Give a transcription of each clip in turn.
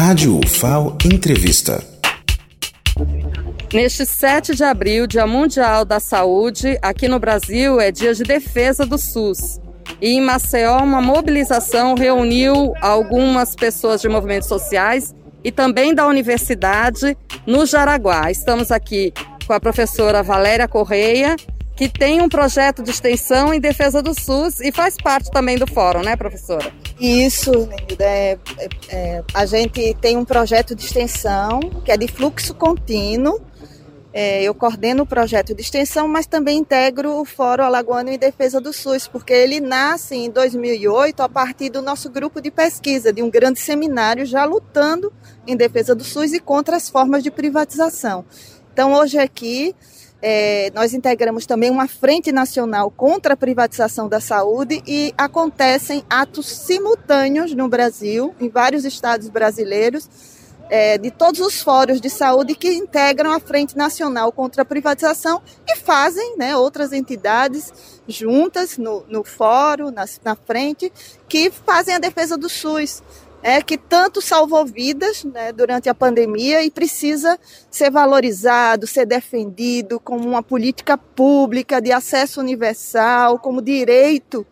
Rádio UFAO Entrevista. Neste 7 de abril, Dia Mundial da Saúde, aqui no Brasil é dia de defesa do SUS. E em Maceió, uma mobilização reuniu algumas pessoas de movimentos sociais e também da universidade no Jaraguá. Estamos aqui com a professora Valéria Correia, que tem um projeto de extensão em defesa do SUS e faz parte também do fórum, né, professora? Isso, é, é, é, a gente tem um projeto de extensão que é de fluxo contínuo. É, eu coordeno o projeto de extensão, mas também integro o Fórum Alagoano em Defesa do SUS, porque ele nasce em 2008 a partir do nosso grupo de pesquisa, de um grande seminário já lutando em defesa do SUS e contra as formas de privatização. Então, hoje aqui, é, nós integramos também uma frente nacional contra a privatização da saúde e acontecem atos simultâneos no Brasil, em vários estados brasileiros, é, de todos os fóruns de saúde que integram a Frente Nacional contra a Privatização e fazem né, outras entidades juntas no, no fórum, na, na frente, que fazem a defesa do SUS é, que tanto salvou vidas né, durante a pandemia e precisa ser valorizado, ser defendido como uma política pública de acesso universal, como direito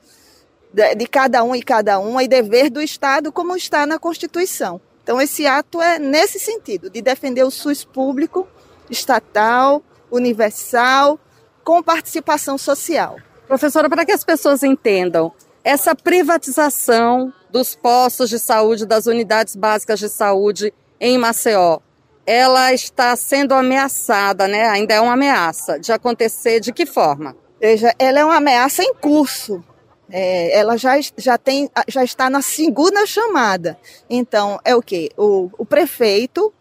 de, de cada um e cada uma e dever do Estado, como está na Constituição. Então, esse ato é nesse sentido, de defender o SUS público, estatal, universal, com participação social. Professora, para que as pessoas entendam, essa privatização dos postos de saúde, das unidades básicas de saúde em Maceió, ela está sendo ameaçada, né? Ainda é uma ameaça de acontecer de que forma? Veja, ela é uma ameaça em curso. É, ela já, já, tem, já está na segunda chamada. Então, é o que? O, o prefeito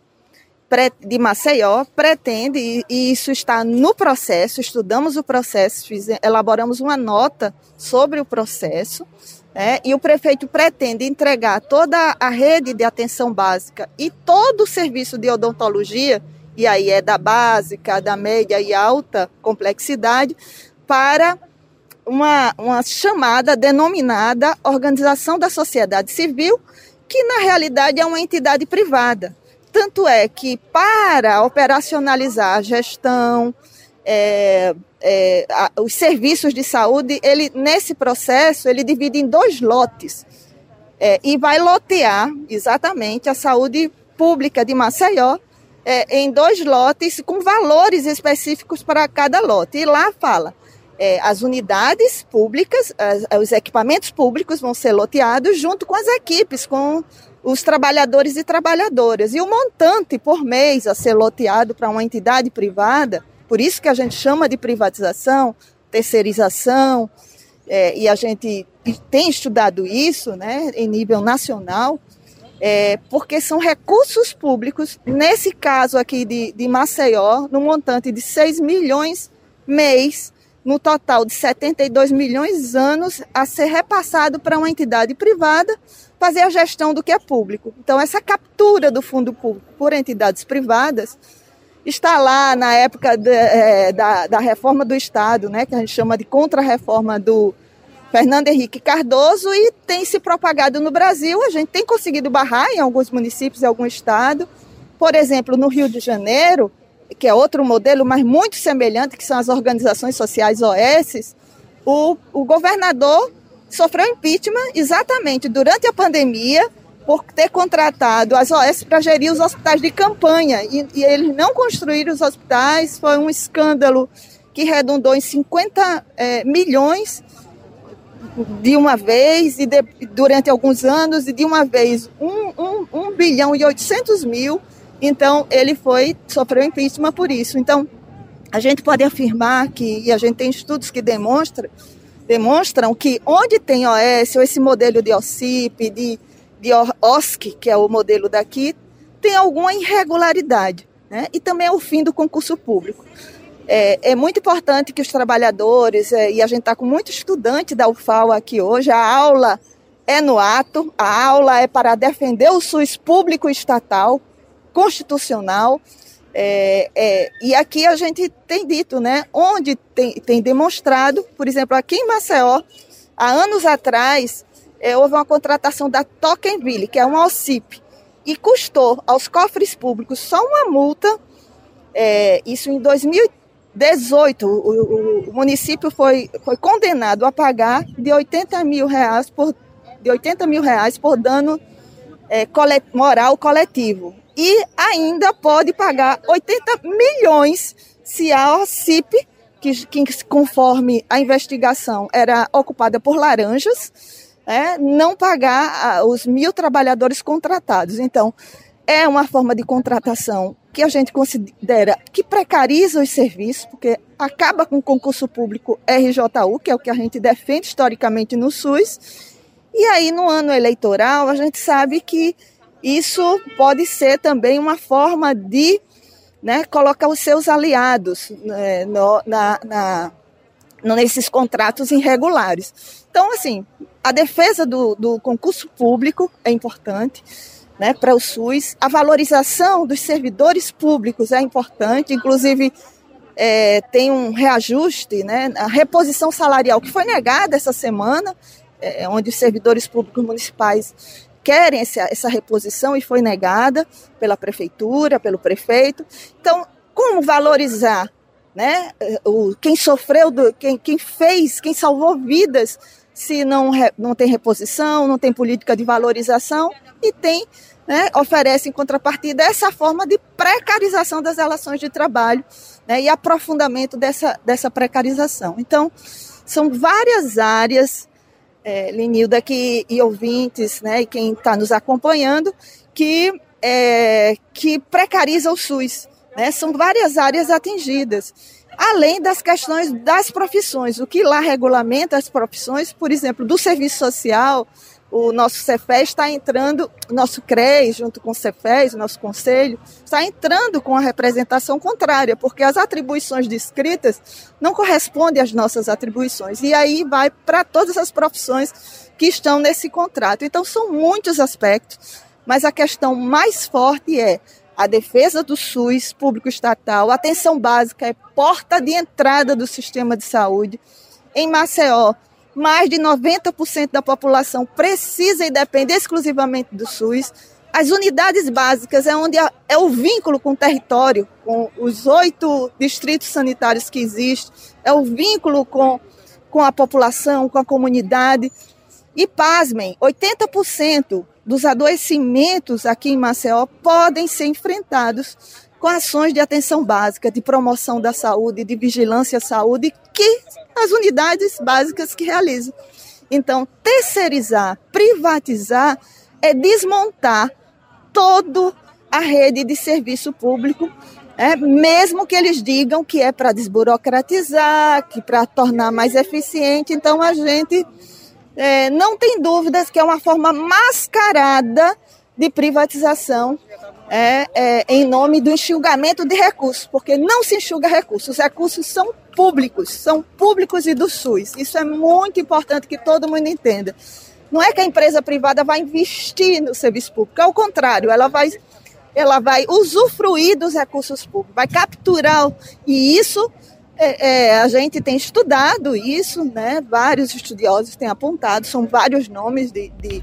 de Maceió pretende, e isso está no processo, estudamos o processo, elaboramos uma nota sobre o processo, né, e o prefeito pretende entregar toda a rede de atenção básica e todo o serviço de odontologia, e aí é da básica, da média e alta complexidade, para uma, uma chamada denominada Organização da Sociedade Civil, que na realidade é uma entidade privada. Tanto é que, para operacionalizar a gestão, é, é, a, os serviços de saúde, ele nesse processo ele divide em dois lotes é, e vai lotear exatamente a saúde pública de Maceió é, em dois lotes com valores específicos para cada lote. E lá fala é, as unidades públicas, as, os equipamentos públicos vão ser loteados junto com as equipes, com os trabalhadores e trabalhadoras. E o montante por mês a ser loteado para uma entidade privada, por isso que a gente chama de privatização, terceirização, é, e a gente tem estudado isso né, em nível nacional, é, porque são recursos públicos, nesse caso aqui de, de Maceió, no montante de 6 milhões mês, no total de 72 milhões anos, a ser repassado para uma entidade privada fazer a gestão do que é público. Então, essa captura do fundo público por entidades privadas está lá na época de, é, da, da reforma do Estado, né, que a gente chama de contra-reforma do Fernando Henrique Cardoso, e tem se propagado no Brasil. A gente tem conseguido barrar em alguns municípios e algum estado. Por exemplo, no Rio de Janeiro, que é outro modelo, mas muito semelhante, que são as organizações sociais OS, o, o governador sofreu impeachment exatamente durante a pandemia por ter contratado as OS para gerir os hospitais de campanha. E, e, eles não construíram os hospitais, foi um escândalo que redundou em 50 é, milhões de uma vez, e de, durante alguns anos, e de uma vez 1 um, um, um bilhão e 800 mil. Então, ele foi, sofreu impeachment por isso. Então, a gente pode afirmar que, e a gente tem estudos que demonstram, demonstram que onde tem OS, ou esse modelo de OCIP, de, de OSC, que é o modelo daqui, tem alguma irregularidade. Né? E também é o fim do concurso público. É, é muito importante que os trabalhadores, é, e a gente está com muito estudante da UFAO aqui hoje, a aula é no ato, a aula é para defender o SUS público estatal, constitucional, é, é, e aqui a gente tem dito, né, onde tem, tem demonstrado, por exemplo, aqui em Maceió, há anos atrás, é, houve uma contratação da Tocqueville, que é uma OCIP, e custou aos cofres públicos só uma multa, é, isso em 2018, o, o, o, município foi, foi condenado a pagar de 80 mil reais por, de 80 mil reais por dano é, colet, moral coletivo. E ainda pode pagar 80 milhões se a OCIP, que, que conforme a investigação era ocupada por laranjas, é, não pagar os mil trabalhadores contratados. Então, é uma forma de contratação que a gente considera que precariza os serviços, porque acaba com o concurso público RJU, que é o que a gente defende historicamente no SUS. E aí, no ano eleitoral, a gente sabe que isso pode ser também uma forma de né, colocar os seus aliados né, no, na, na, nesses contratos irregulares. Então, assim, a defesa do, do concurso público é importante né, para o SUS, a valorização dos servidores públicos é importante, inclusive é, tem um reajuste, né, a reposição salarial que foi negada essa semana, é, onde os servidores públicos municipais querem essa, essa reposição e foi negada pela prefeitura, pelo prefeito. Então, como valorizar né, o, quem sofreu, do, quem, quem fez, quem salvou vidas se não, não tem reposição, não tem política de valorização e tem, né, oferece em contrapartida essa forma de precarização das relações de trabalho né, e aprofundamento dessa, dessa precarização. Então, são várias áreas, é, Linilda que, e ouvintes, né, e quem está nos acompanhando, que, é, que precariza o SUS. Né, são várias áreas atingidas além das questões das profissões. O que lá regulamenta as profissões, por exemplo, do serviço social, o nosso Cefes está entrando, nosso CRES, junto com o Cefes, nosso conselho, está entrando com a representação contrária, porque as atribuições descritas não correspondem às nossas atribuições. E aí vai para todas as profissões que estão nesse contrato. Então, são muitos aspectos, mas a questão mais forte é a defesa do SUS público estatal, atenção básica é porta de entrada do sistema de saúde. Em Maceió, mais de 90% da população precisa e depende exclusivamente do SUS. As unidades básicas é onde é o vínculo com o território, com os oito distritos sanitários que existem, é o vínculo com, com a população, com a comunidade. E pasmem, 80% dos adoecimentos aqui em Maceió podem ser enfrentados com ações de atenção básica, de promoção da saúde, de vigilância à saúde, que as unidades básicas que realizam. Então, terceirizar, privatizar, é desmontar toda a rede de serviço público, é, mesmo que eles digam que é para desburocratizar, que para tornar mais eficiente. Então, a gente é, não tem dúvidas que é uma forma mascarada de privatização é, é, em nome do enxugamento de recursos, porque não se enxuga recursos, os recursos são públicos, são públicos e do SUS. Isso é muito importante que todo mundo entenda. Não é que a empresa privada vai investir no serviço público, é o contrário, ela vai, ela vai usufruir dos recursos públicos, vai capturar, e isso é, é, a gente tem estudado isso, né? Vários estudiosos têm apontado, são vários nomes de, de,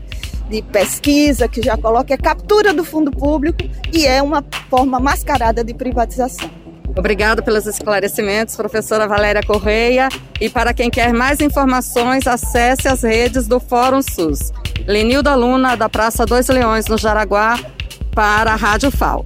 de pesquisa que já coloca é captura do fundo público e é uma forma mascarada de privatização. Obrigada pelos esclarecimentos, professora Valéria Correia. E para quem quer mais informações, acesse as redes do Fórum SUS. Lenilda Luna, da Praça Dois Leões, no Jaraguá, para a Rádio FAO.